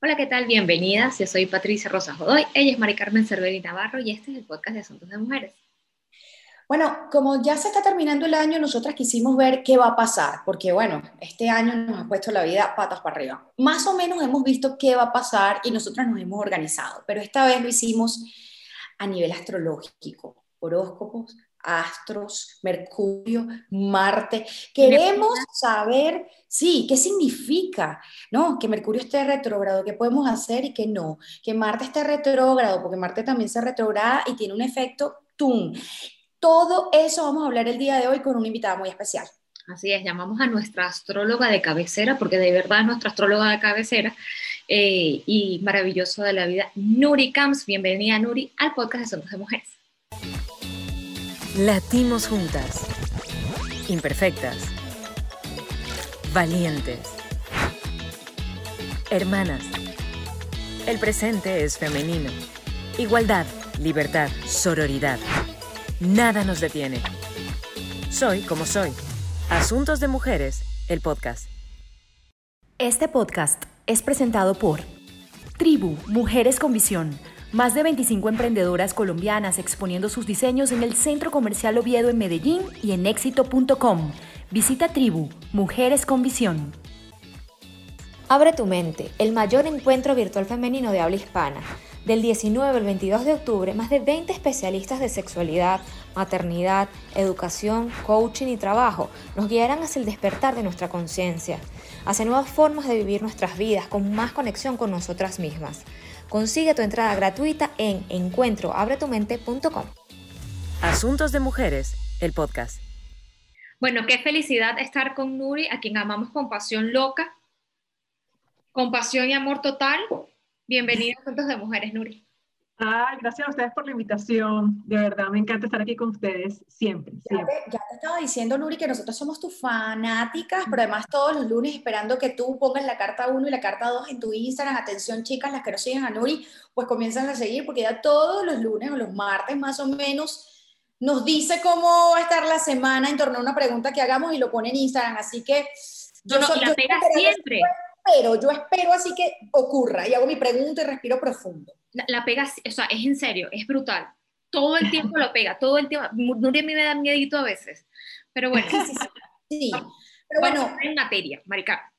Hola, ¿qué tal? Bienvenidas. Yo soy Patricia Rosa Jodoy. Ella es Mari Carmen Cerveri Navarro y este es el podcast de Asuntos de Mujeres. Bueno, como ya se está terminando el año, nosotras quisimos ver qué va a pasar, porque bueno, este año nos ha puesto la vida patas para arriba. Más o menos hemos visto qué va a pasar y nosotras nos hemos organizado, pero esta vez lo hicimos a nivel astrológico, horóscopos, astros, Mercurio, Marte. Queremos saber, sí, qué significa, ¿no? Que Mercurio esté retrógrado, qué podemos hacer y qué no. Que Marte esté retrógrado, porque Marte también se retrograda y tiene un efecto tum. Todo eso vamos a hablar el día de hoy con una invitada muy especial. Así es, llamamos a nuestra astróloga de cabecera, porque de verdad es nuestra astróloga de cabecera eh, y maravilloso de la vida, Nuri Camps. Bienvenida, Nuri, al podcast de Asuntos de Mujeres. Latimos juntas. Imperfectas. Valientes. Hermanas. El presente es femenino. Igualdad, libertad, sororidad. Nada nos detiene. Soy como soy. Asuntos de Mujeres, el podcast. Este podcast es presentado por Tribu, Mujeres con Visión más de 25 emprendedoras colombianas exponiendo sus diseños en el Centro Comercial Oviedo en Medellín y en éxito.com. Visita Tribu, Mujeres con Visión. Abre tu mente, el mayor encuentro virtual femenino de habla hispana. Del 19 al 22 de octubre, más de 20 especialistas de sexualidad, maternidad, educación, coaching y trabajo nos guiarán hacia el despertar de nuestra conciencia, hacia nuevas formas de vivir nuestras vidas con más conexión con nosotras mismas. Consigue tu entrada gratuita en encuentroabretumente.com. Asuntos de Mujeres, el podcast. Bueno, qué felicidad estar con Nuri, a quien amamos con pasión loca, con pasión y amor total. Bienvenida a Asuntos de Mujeres, Nuri. Ay, gracias a ustedes por la invitación. De verdad, me encanta estar aquí con ustedes siempre. Ya, Te, ya te estaba diciendo, Nuri, que nosotros somos tus fanáticas, pero además todos los lunes esperando que tú pongas la carta 1 y la carta 2 en tu Instagram. Atención, chicas, las que no siguen a Nuri, pues comienzan a seguir, porque ya todos los lunes o los martes más o menos nos dice cómo va a estar la semana en torno a una pregunta que hagamos y lo pone en Instagram. Así que yo, no, soy, la pega siempre. Pero yo espero así que ocurra y hago mi pregunta y respiro profundo la, pega, o sea, es en serio, es brutal. Todo el tiempo lo pega, todo el tiempo. Nuria a mí me da miedito a veces. Pero bueno. Sí, sí, Pero bueno. Vamos a entrar en materia, Marica.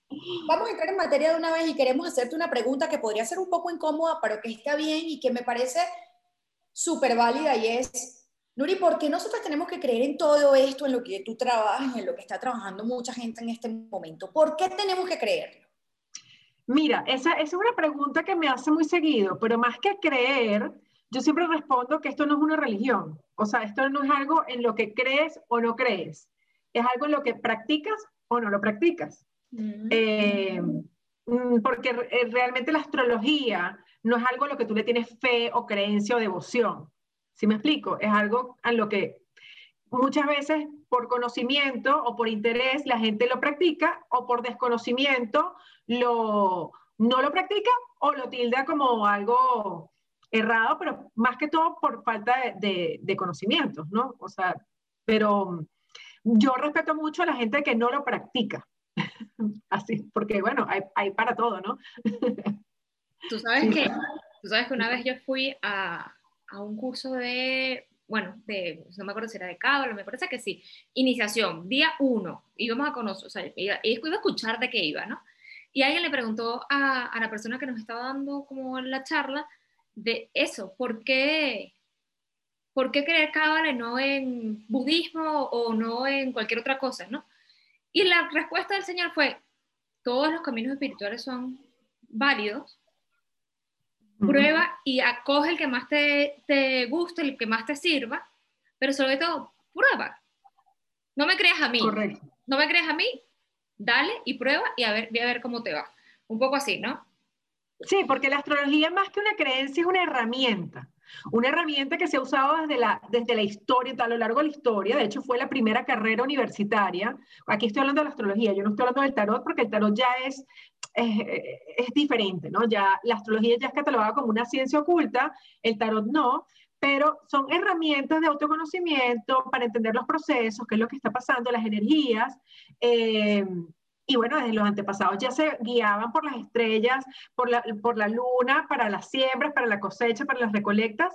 Vamos a entrar en materia de una vez y queremos hacerte una pregunta que podría ser un poco incómoda, pero que está bien y que me parece súper válida y es, Nuri, ¿por qué nosotros tenemos que creer en todo esto, en lo que tú trabajas, en lo que está trabajando mucha gente en este momento? ¿Por qué tenemos que creerlo? Mira, esa, es una pregunta que me hace muy seguido, pero más que creer, yo siempre respondo que esto no es una religión. O sea, esto no es algo en lo que crees o no crees. Es algo en lo que practicas o no lo practicas. Mm. Eh, mm, porque eh, realmente la astrología no es algo en lo que tú le tienes fe o creencia o devoción. ¿Sí me explico? Es algo en lo que muchas veces por conocimiento o por interés la gente lo practica o por desconocimiento lo, no lo practica o lo tilda como algo errado, pero más que todo por falta de, de, conocimientos, ¿no? O sea, pero yo respeto mucho a la gente que no lo practica. Así, porque bueno, hay, hay para todo, ¿no? Tú sabes, que, tú sabes que una vez yo fui a, a un curso de bueno, no me acuerdo si era de Cábala, me parece que sí, iniciación, día uno, íbamos a conocer, o sea, iba, a escuchar de qué iba, ¿no? Y alguien le preguntó a, la persona que nos estaba dando como la charla de eso, ¿por qué, por qué creer Cábala no en budismo o no en cualquier otra cosa, ¿no? Y la respuesta del Señor fue, todos los caminos espirituales son válidos, Prueba y acoge el que más te, te guste, el que más te sirva, pero sobre todo, prueba. No me creas a mí. Correcto. No me creas a mí, dale y prueba y a ver, a ver cómo te va. Un poco así, ¿no? Sí, porque la astrología más que una creencia es una herramienta. Una herramienta que se ha usado desde la, desde la historia, a lo largo de la historia. De hecho, fue la primera carrera universitaria. Aquí estoy hablando de la astrología, yo no estoy hablando del tarot porque el tarot ya es es, diferente, ¿no? Ya la astrología ya es catalogada como una ciencia oculta, el tarot no, pero son herramientas de autoconocimiento para entender los procesos, qué es lo que está pasando, las energías, eh, Y bueno, desde los antepasados ya se guiaban por las estrellas, por la, por la luna, para las siembras, para la cosecha, para las recolectas.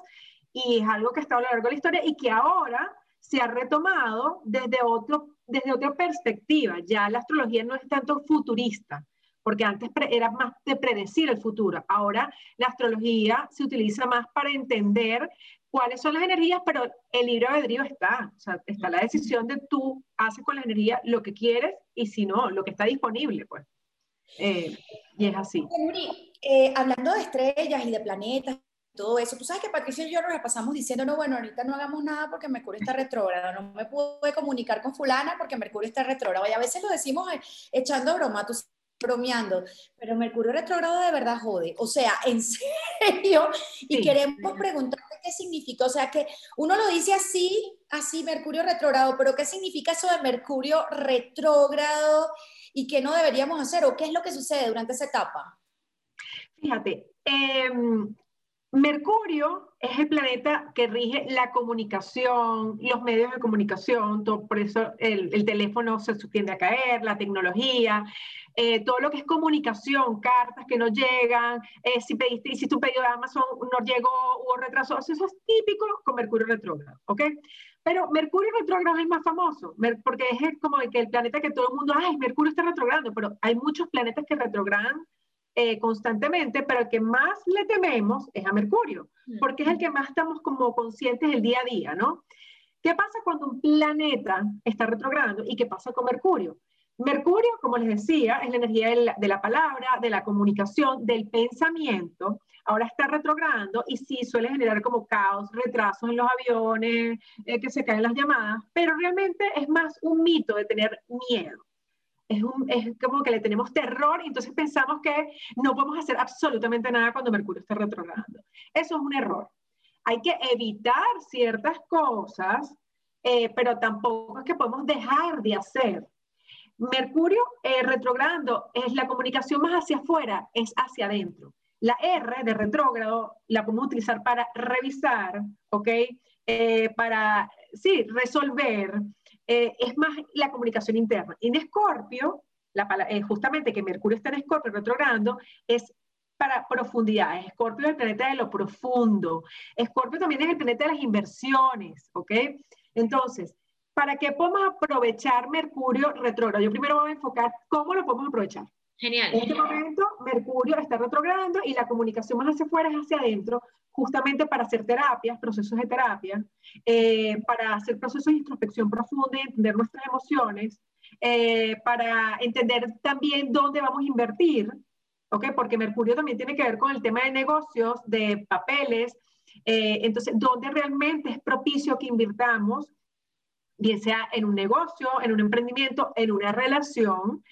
Y es algo que está a lo largo de la historia y que ahora se ha retomado desde, otro, desde otra perspectiva. Ya la astrología no es tanto futurista, porque antes era más de predecir el futuro. Ahora la astrología se utiliza más para entender cuáles son las energías, pero el libro de albedrío está. O sea, está la decisión de tú haces con la energía lo que quieres y si no, lo que está disponible, pues. Eh, y es así. Eh, hablando de estrellas y de planetas todo eso. Tú sabes que Patricia y yo nos pasamos diciendo, no, bueno, ahorita no hagamos nada porque Mercurio está retrógrado, no me pude comunicar con fulana porque Mercurio está retrógrado. Y a veces lo decimos eh, echando broma, tú bromeando, pero Mercurio retrógrado de verdad jode. O sea, en serio. Y queremos preguntarte qué significa. O sea, que uno lo dice así, así, Mercurio retrógrado, pero ¿qué significa eso de Mercurio retrógrado y qué no deberíamos hacer? ¿O qué es lo que sucede durante esa etapa? Fíjate, eh, Mercurio es el planeta que rige la comunicación, los medios de comunicación, por eso el, teléfono se tiende a caer, la tecnología, eh, todo lo que es comunicación, cartas que no llegan, eh, si pediste, hiciste un pedido de Amazon, no llegó, hubo retraso, eso es típico con Mercurio retrógrado, ¿ok? Pero Mercurio retrógrado es el más famoso, porque es como que el planeta que todo el mundo, ay, Mercurio está retrogrado, pero hay muchos planetas que retrogradan eh, constantemente, pero el que más le tememos es a Mercurio, mm. porque es el que más estamos como conscientes del día a día, ¿no? ¿Qué pasa cuando un planeta está retrogradando y qué pasa con Mercurio? Mercurio, como les decía, es la energía de la, palabra, de la comunicación, del pensamiento. Ahora está retrogradando y sí suele generar como caos, retrasos en los aviones, eh, que se caen las llamadas, pero realmente es más un mito de tener miedo es, es, como que le tenemos terror y entonces pensamos que no podemos hacer absolutamente nada cuando Mercurio está retrogradando. Eso es un error. Hay que evitar ciertas cosas, eh, pero tampoco es que podemos dejar de hacer. Mercurio eh, es la comunicación más hacia afuera, es hacia adentro. La R de retrógrado la podemos utilizar para revisar, ¿ok? Eh, para, sí, resolver, eh, es más la comunicación interna. En Escorpio, eh, justamente que Mercurio está en Escorpio retrogrando, es para profundidad. Escorpio es el planeta de lo profundo. Escorpio también es el planeta de las inversiones, ¿ok? Entonces, ¿para qué podemos aprovechar Mercurio retrógrado? Yo primero voy a enfocar cómo lo podemos aprovechar. Genial. En este momento, Mercurio está retrogradando y la comunicación más hacia afuera es hacia adentro, justamente para hacer terapias, procesos de terapia, eh, para hacer procesos de introspección profunda y entender nuestras emociones, eh, para entender también dónde vamos a invertir, ¿ok? Porque Mercurio también tiene que ver con el tema de negocios, de papeles, eh, entonces, dónde realmente es propicio que invirtamos bien sea en un negocio, en un emprendimiento, en una relación.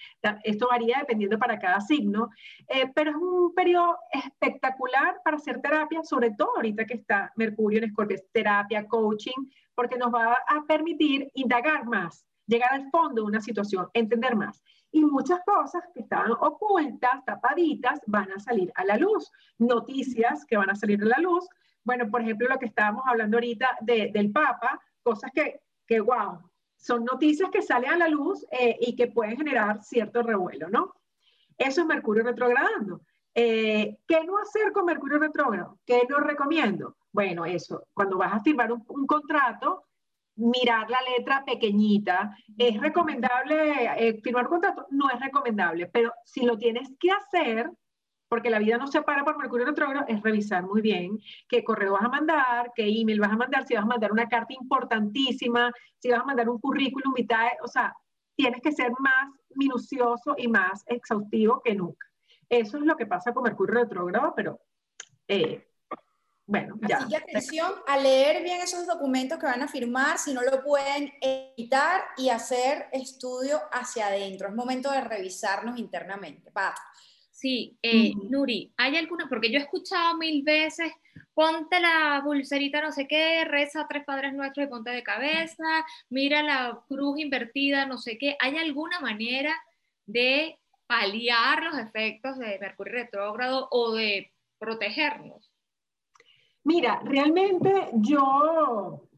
Esto varía dependiendo para cada signo, eh, pero es un periodo espectacular para hacer terapia, sobre todo ahorita que está Mercurio en Escorpio, terapia, coaching, porque nos va a permitir indagar más, llegar al fondo de una situación, entender más. Y muchas cosas que estaban ocultas, tapaditas, van a salir a la luz. Noticias que van a salir a la luz. Bueno, por ejemplo, lo que estábamos hablando ahorita del Papa, cosas que que wow, son noticias que salen a la luz eh, y que pueden generar cierto revuelo, ¿no? Eso es Mercurio retrogradando. Eh, ¿Qué no hacer con Mercurio retrógrado? ¿Qué no recomiendo? Bueno, eso, cuando vas a firmar un, contrato, mirar la letra pequeñita. ¿Es recomendable eh, firmar contrato? No es recomendable, pero si lo tienes que hacer, porque la vida no se para por Mercurio retrógrado, es revisar muy bien qué correo vas a mandar, qué email vas a mandar, si vas a mandar una carta importantísima, si vas a mandar un currículum vitae, o sea, tienes que ser más minucioso y más exhaustivo que nunca. Eso es lo que pasa con Mercurio retrógrado, pero eh, bueno, ya. Así que atención a leer bien esos documentos que van a firmar, si no lo pueden editar y hacer estudio hacia adentro. Es momento de revisarnos internamente. Pa. Sí, eh, Nuri, ¿hay alguna? Porque yo he escuchado mil veces, ponte la pulserita no sé qué, reza a tres padres nuestros y ponte de cabeza, mira la cruz invertida, no sé qué. ¿Hay alguna manera de paliar los efectos de Mercurio retrógrado o de protegernos? Mira, realmente yo,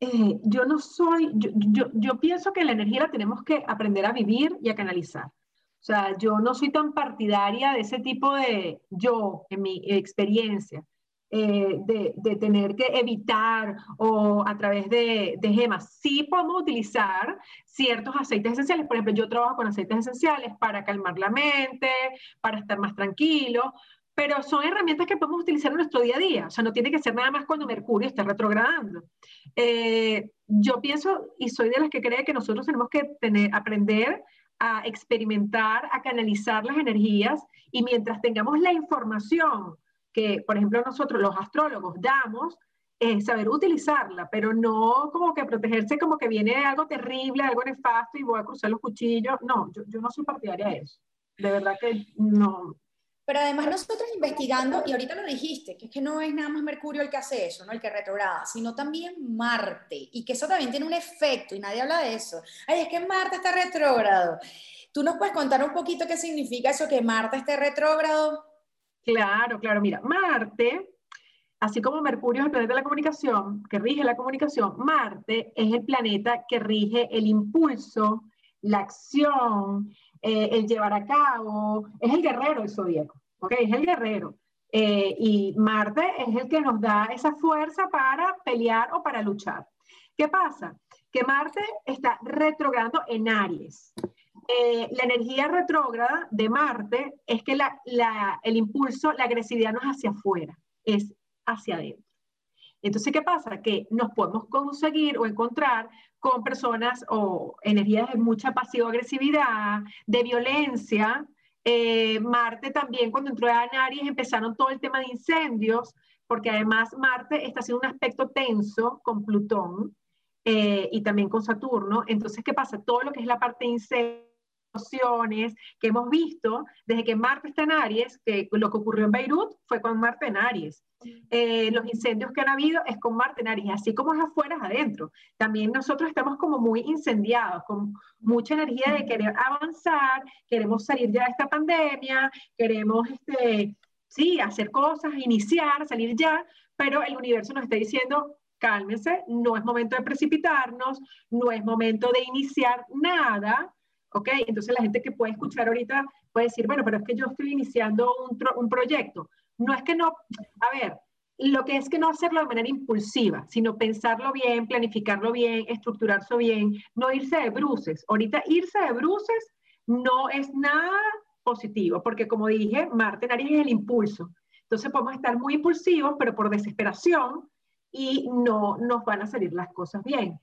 eh, yo no soy, yo, yo, yo pienso que la energía la tenemos que aprender a vivir y a canalizar. O sea, yo no soy tan partidaria de ese tipo de, yo, en mi experiencia, eh, de, de, tener que evitar o a través de, de, gemas. Sí podemos utilizar ciertos aceites esenciales. Por ejemplo, yo trabajo con aceites esenciales para calmar la mente, para estar más tranquilo, pero son herramientas que podemos utilizar en nuestro día a día. O sea, no tiene que ser nada más cuando Mercurio está retrogradando. Eh, yo pienso y soy de las que cree que nosotros tenemos que tener, aprender a experimentar, a canalizar las energías y mientras tengamos la información que, por ejemplo, nosotros los astrólogos damos, saber utilizarla, pero no como que protegerse como que viene algo terrible, algo nefasto y voy a cruzar los cuchillos. No, yo, yo no soy partidaria de eso. De verdad que no, pero además nosotros investigando, y ahorita lo dijiste, que es que no es nada más Mercurio el que hace eso, ¿no? el que retrograda, sino también Marte, y que eso también tiene un efecto, y nadie habla de eso. Ay, es que Marte está retrógrado. ¿Tú nos puedes contar un poquito qué significa eso, que Marte esté retrógrado? Claro, claro. Mira, Marte, así como Mercurio es el planeta de la comunicación, que rige la comunicación, Marte es el planeta que rige el impulso, la acción, eh, el llevar a cabo, es el guerrero del zodíaco, ¿ok? Es el guerrero. Eh, y Marte es el que nos da esa fuerza para pelear o para luchar. ¿Qué pasa? Que Marte está retrogradando en Aries. Eh, la energía retrógrada de Marte es que el impulso, la agresividad no es hacia afuera, es hacia adentro. Entonces, ¿qué pasa? Que nos podemos conseguir o encontrar con personas o energías de mucha pasivo-agresividad, de violencia. Eh, Marte también, cuando entró en Aries, empezaron todo el tema de incendios, porque además Marte está haciendo un aspecto tenso con Plutón eh, y también con Saturno. Entonces, ¿qué pasa? Todo lo que es la parte de incendios que hemos visto desde que Marte está en Aries, que lo que ocurrió en Beirut fue con Marte en Aries. Eh, los incendios que han habido es con Marte en Aries, así como es afuera, es adentro. También nosotros estamos como muy incendiados, con mucha energía de querer avanzar, queremos salir ya de esta pandemia, queremos, este, sí, hacer cosas, iniciar, salir ya, pero el universo nos está diciendo, cálmense, no es momento de precipitarnos, no es momento de iniciar nada, ¿ok? Entonces la gente que puede escuchar ahorita puede decir, bueno, pero es que yo estoy iniciando un, un proyecto. No es que no, a ver, lo que es que no hacerlo de manera impulsiva, sino pensarlo bien, planificarlo bien, estructurarse bien, no irse de bruces. Ahorita irse de bruces no es nada positivo, porque como dije, Marte en Aries es el impulso. Entonces podemos estar muy impulsivos, pero por desesperación y no nos van a salir las cosas bien.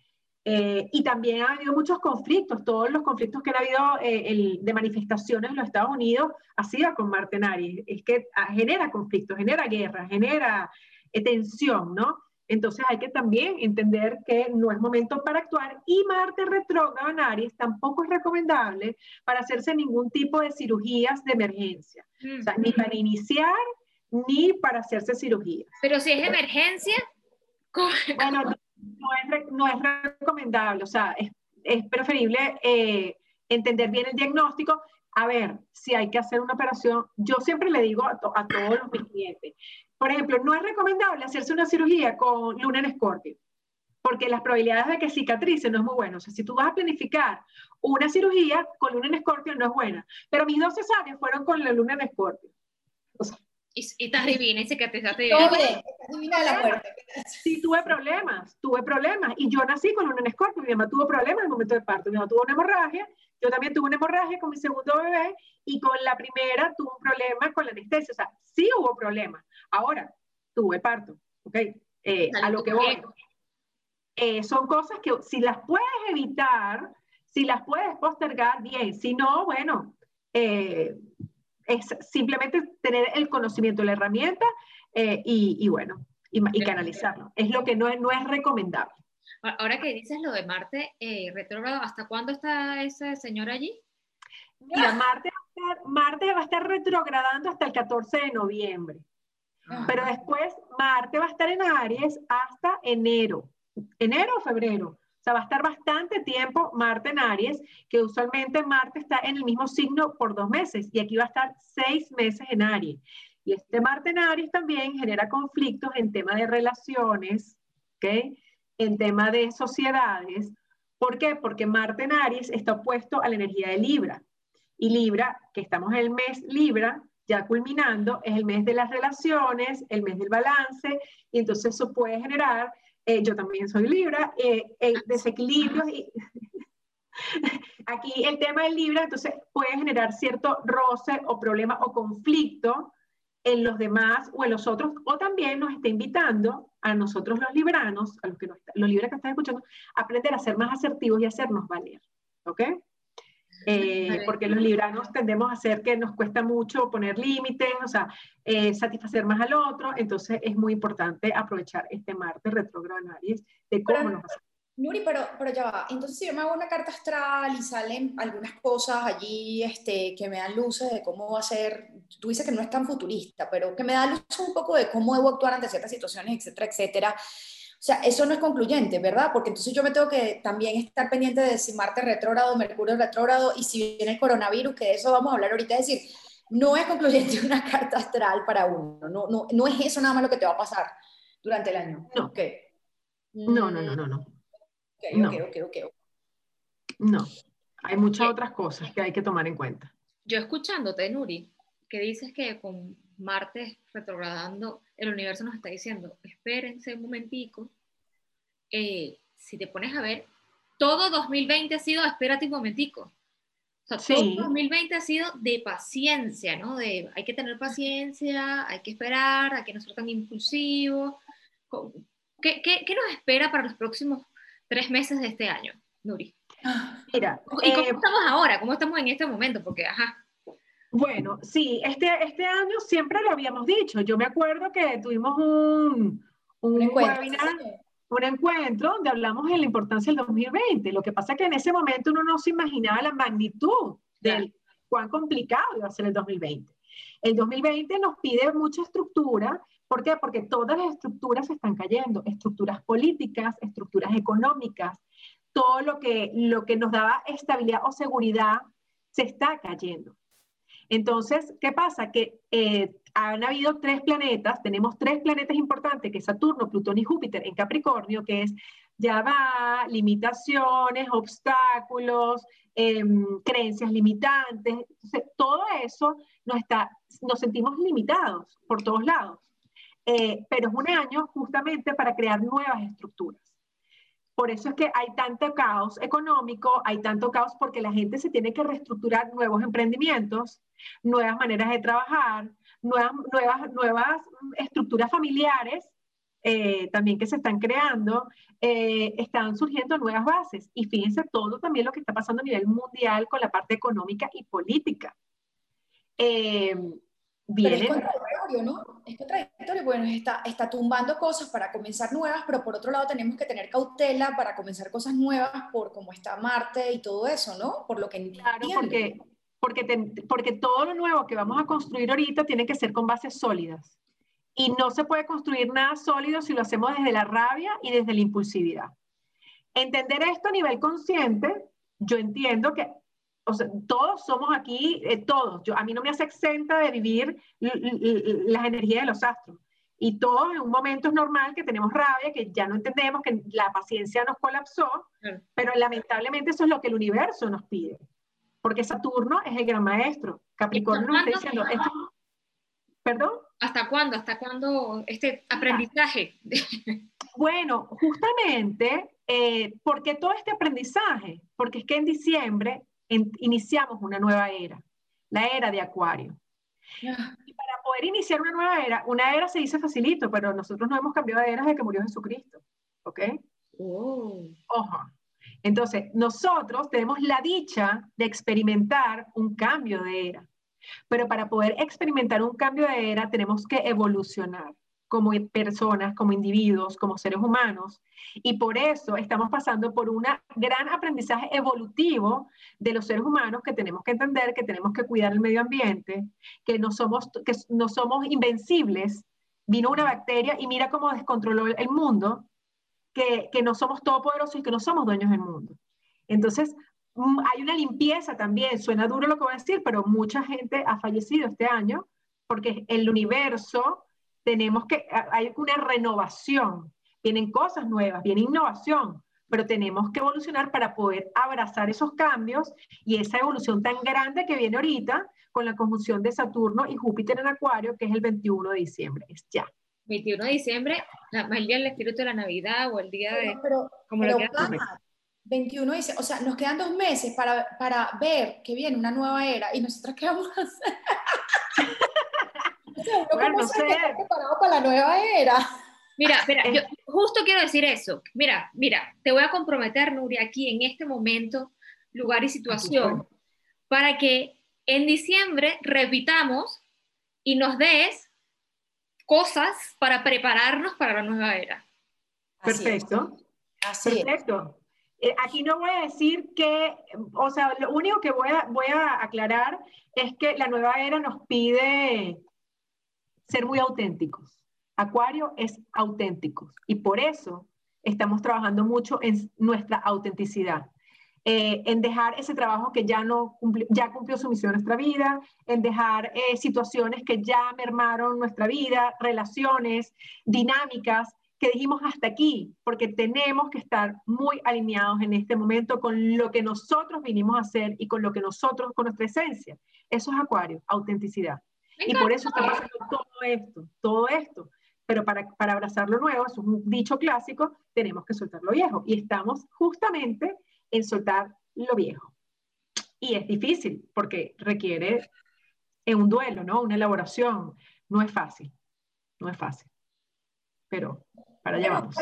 Eh, y también ha habido muchos conflictos, todos los conflictos que ha habido eh, de manifestaciones en los Estados Unidos ha sido con Marte en Aries. Es que ah, genera conflictos, genera guerra, genera eh, tensión, ¿no? Entonces hay que también entender que no es momento para actuar y Marte retrógrado en Aries tampoco es recomendable para hacerse ningún tipo de cirugías de emergencia. O sea, ni para iniciar ni para hacerse cirugías. Pero si es emergencia, bueno, no es, recomendable, o sea, es, preferible eh, entender bien el diagnóstico. A ver, si hay que hacer una operación, yo siempre le digo a, todos mis clientes, por ejemplo, no es recomendable hacerse una cirugía con luna en escorpio, porque las probabilidades de que cicatrice no es muy buena. O sea, si tú vas a planificar una cirugía con luna en escorpio, no es buena. Pero mis dos cesáreas fueron con la luna en escorpio. O sea, y, y estás divina y cicatrizaste bien. Oye, divina la muerte. Sí, tuve problemas, tuve problemas. Y yo nací con un escorpio. Mi mamá tuvo problemas en el momento de parto. Mi mamá tuvo una hemorragia. Yo también tuve una hemorragia con mi segundo bebé. Y con la primera tuve un problema con la anestesia. O sea, sí hubo problemas. Ahora, tuve parto. ¿Ok? Eh, a lo que voy. Eh, son cosas que si las puedes evitar, si las puedes postergar, bien. Si no, bueno, eh, es simplemente tener el conocimiento de la herramienta eh, y, bueno, y, canalizarlo. Es lo que no es, no es recomendable. Ahora que dices lo de Marte eh, retrógrado, ¿hasta cuándo está ese señor allí? Mira, Marte va, a estar, Marte va a estar retrogradando hasta el 14 de noviembre. Ah. Pero después Marte va a estar en Aries hasta enero. Enero o febrero. Sea, va a estar bastante tiempo Marte en Aries, que usualmente Marte está en el mismo signo por dos meses y aquí va a estar seis meses en Aries. Y este Marte en Aries también genera conflictos en tema de relaciones, ¿ok? En tema de sociedades. ¿Por qué? Porque Marte en Aries está opuesto a la energía de Libra. Y Libra, que estamos en el mes Libra, ya culminando, es el mes de las relaciones, el mes del balance, y entonces eso puede generar, eh, yo también soy Libra, eh, desequilibrios y... Aquí el tema del Libra, entonces puede generar cierto roce o problema o conflicto en los demás o en los otros, o también nos está invitando a nosotros los libranos, a los, que los libres que están escuchando, a aprender a ser más asertivos y a hacernos valer. ¿Ok? Eh, porque los libranos tendemos a hacer que nos cuesta mucho poner límites, o sea, eh, satisfacer más al otro, entonces es muy importante aprovechar este Marte retrógrado en Aries de cómo nos hacemos Nuri, pero, pero ya va. Entonces, si yo me hago una carta astral y salen algunas cosas allí este, que me dan luces de cómo va a ser, tú dices que no es tan futurista, pero que me da luces un poco de cómo debo actuar ante ciertas situaciones, etcétera, etcétera. O sea, eso no es concluyente, ¿verdad? Porque entonces yo me tengo que también estar pendiente de si Marte retrógrado, Mercurio retrógrado y si viene el coronavirus, que de eso vamos a hablar ahorita. Es decir, no es concluyente una carta astral para uno. No, no, no es eso nada más lo que te va a pasar durante el año. No. No, no, no, no, no no. No, hay muchas otras cosas que hay que tomar en cuenta. Yo escuchándote, Nuri, que dices que con Marte retrogradando, el universo nos está diciendo, espérense un momentico, eh, si te pones a ver, todo 2020 ha sido, espérate un momentico. O sea, todo 2020 ha sido de paciencia, ¿no? De hay que tener paciencia, hay que esperar, hay que no ser tan impulsivo. ¿Qué, qué, qué nos espera para los próximos tres meses de este año, Nuri. Mira, ¿y cómo eh, estamos ahora? ¿Cómo estamos en este momento? Porque, ajá. Bueno, sí, este, este año siempre lo habíamos dicho. Yo me acuerdo que tuvimos un, un, encuentro, webinar, un encuentro donde hablamos de la importancia del 2020. Lo que pasa es que en ese momento uno no se imaginaba la magnitud del cuán complicado iba a ser el 2020. El 2020 nos pide mucha estructura, ¿Por qué? Porque todas las estructuras se están cayendo, estructuras políticas, estructuras económicas, todo lo que, lo que nos daba estabilidad o seguridad se está cayendo. Entonces, ¿qué pasa? Que eh, han habido tres planetas, tenemos tres planetas importantes, que es Saturno, Plutón y Júpiter en Capricornio, que es ya va, limitaciones, obstáculos, em, creencias limitantes. todo eso nos, está, nos sentimos limitados por todos lados. Eh, pero es un año justamente para crear nuevas estructuras. Por eso es que hay tanto caos económico, hay tanto caos porque la gente se tiene que reestructurar nuevos emprendimientos, nuevas maneras de trabajar, nuevas, nuevas, nuevas estructuras familiares eh, también que se están creando, eh, están surgiendo nuevas bases. Y fíjense todo también lo que está pasando a nivel mundial con la parte económica y política. Pero es contradictorio, ¿no? Es contradictorio, bueno, está, está tumbando cosas para comenzar nuevas, pero por otro lado tenemos que tener cautela para comenzar cosas nuevas por cómo está Marte y todo eso, ¿no? Por lo que Claro, porque, porque, porque todo lo nuevo que vamos a construir ahorita tiene que ser con bases sólidas. Y no se puede construir nada sólido si lo hacemos desde la rabia y desde la impulsividad. Entender esto a nivel consciente, yo entiendo que todos somos aquí, eh, todos. Yo, a mí no me hace exenta de vivir las energías de los astros. Y todos en un momento es normal que tenemos rabia, que ya no entendemos, que la paciencia nos colapsó, pero lamentablemente eso es lo que el universo nos pide. Porque Saturno es el gran maestro. Capricornio nos está diciendo, ¿perdón? ¿Hasta cuándo? ¿Hasta cuándo este aprendizaje? Bueno, justamente, eh, ¿por qué todo este aprendizaje? Porque es que en diciembre iniciamos una nueva era, la era de Acuario. Y para poder iniciar una nueva era, una era se dice facilito, pero nosotros no hemos cambiado de era desde que murió Jesucristo. ¿Ok? Oh. Ojo. Entonces, nosotros tenemos la dicha de experimentar un cambio de era. Pero para poder experimentar un cambio de era, tenemos que evolucionar como personas, como individuos, como seres humanos. Y por eso estamos pasando por un gran aprendizaje evolutivo de los seres humanos que tenemos que entender, que tenemos que cuidar el medio ambiente, que no somos, que no somos invencibles. Vino una bacteria y mira cómo descontroló el mundo, que, que no somos todopoderosos y que no somos dueños del mundo. Entonces, mm, hay una limpieza también, suena duro lo que voy a decir, pero mucha gente ha fallecido este año porque el universo tenemos que, hay una renovación, vienen cosas nuevas, viene innovación, pero tenemos que evolucionar para poder abrazar esos cambios y esa evolución tan grande que viene ahorita con la conjunción de Saturno y Júpiter en Acuario, que es el 21 de diciembre. Es ya. 21 de diciembre, la, el día del espíritu de la Navidad o el día de... Pero, como lo 21 dice, o sea, nos quedan dos meses para, para ver que viene una nueva era y nosotros qué vamos a hacer. Bueno, sé. preparado para la nueva era. Mira, mira, yo justo quiero decir eso. Mira, mira, te voy a comprometer, Nuria, aquí en este momento, lugar y situación, para que en diciembre repitamos y nos des cosas para prepararnos para la nueva era. Perfecto. Así Perfecto. Eh, aquí no voy a decir que, o sea, lo único que voy a, voy a aclarar es que la nueva era nos pide ser muy auténticos. Acuario es auténtico y por eso estamos trabajando mucho en nuestra autenticidad. Eh, en dejar ese trabajo que ya no cumplió, ya cumplió su misión en nuestra vida, en dejar eh, situaciones que ya mermaron nuestra vida, relaciones, dinámicas que dijimos hasta aquí, porque tenemos que estar muy alineados en este momento con lo que nosotros vinimos a hacer y con lo que nosotros, con nuestra esencia. Eso es Acuario, autenticidad. Y por eso está pasando todo esto, todo esto. Pero para, para abrazar lo nuevo, es un dicho clásico, tenemos que soltar lo viejo. Y estamos justamente en soltar lo viejo. Y es difícil porque requiere un duelo, ¿no? Una elaboración. No es fácil, no es fácil. Pero para allá vamos.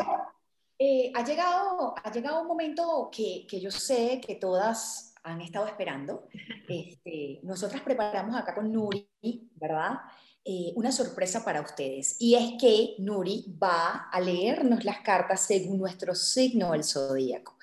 Eh, ha, llegado, ha llegado un momento que, que yo sé que todas han estado esperando. Este, nosotras preparamos acá con Nuri, ¿verdad? Eh, una sorpresa para ustedes. Y es que Nuri va a leernos las cartas según nuestro signo del zodíaco.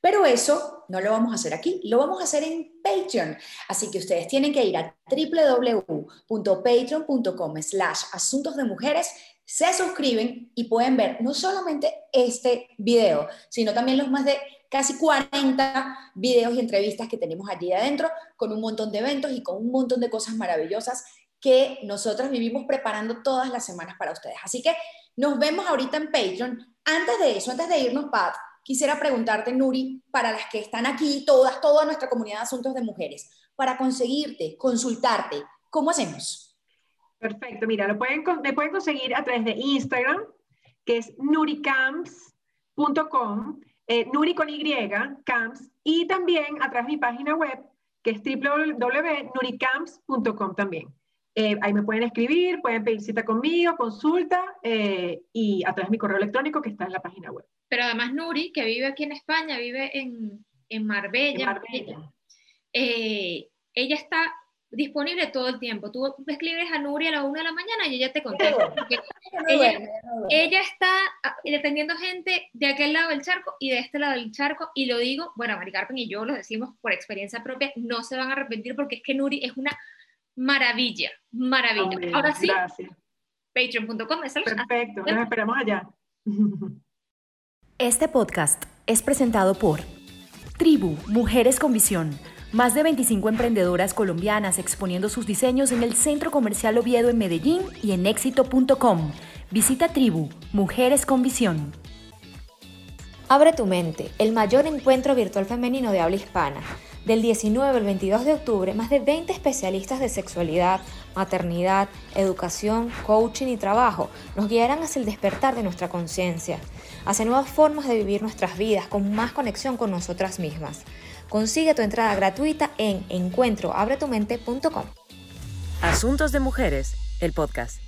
Pero eso no lo vamos a hacer aquí, lo vamos a hacer en Patreon. Así que ustedes tienen que ir a www.patreon.com slash asuntos de mujeres, se suscriben y pueden ver no solamente este video, sino también los más de casi 40 videos y entrevistas que tenemos allí adentro, con un montón de eventos y con un montón de cosas maravillosas que nosotros vivimos preparando todas las semanas para ustedes. Así que nos vemos ahorita en Patreon. Antes de eso, antes de irnos, Pat, quisiera preguntarte, Nuri, para las que están aquí, todas, toda nuestra comunidad de asuntos de mujeres, para conseguirte, consultarte, ¿cómo hacemos? Perfecto, mira, lo pueden, me pueden conseguir a través de Instagram, que es nuricamps.com, eh, Nuri con Y, camps, y también a través de mi página web, que es www.nuricamps.com también. Eh, ahí me pueden escribir, pueden pedir cita conmigo, consulta eh, y a través de mi correo electrónico que está en la página web. Pero además Nuri, que vive aquí en España, vive en, en Marbella. Eh, ella está disponible todo el tiempo. Tú escribes a Nuri a las 1 de la mañana y ella te contesta. ella, ella, está atendiendo gente de aquel lado del charco y de este lado del charco. Y lo digo, bueno, Mari Carpen y yo lo decimos por experiencia propia, no se van a arrepentir porque es que Nuri es una maravilla, maravilla. Ahora sí, patreon.com Perfecto, nos esperamos allá. Este podcast es presentado por Tribu, Mujeres con Visión. Más de 25 emprendedoras colombianas exponiendo sus diseños en el Centro Comercial Oviedo en Medellín y en éxito.com. Visita Tribu, Mujeres con Visión. Abre tu mente, el mayor encuentro virtual femenino de habla hispana del 19 al 22 de octubre, más de 20 especialistas de sexualidad, maternidad, educación, coaching y trabajo nos guiarán hacia el despertar de nuestra conciencia, hacia nuevas formas de vivir nuestras vidas con más conexión con nosotras mismas. Consigue tu entrada gratuita en encuentroabretumente.com. Asuntos de Mujeres, el podcast.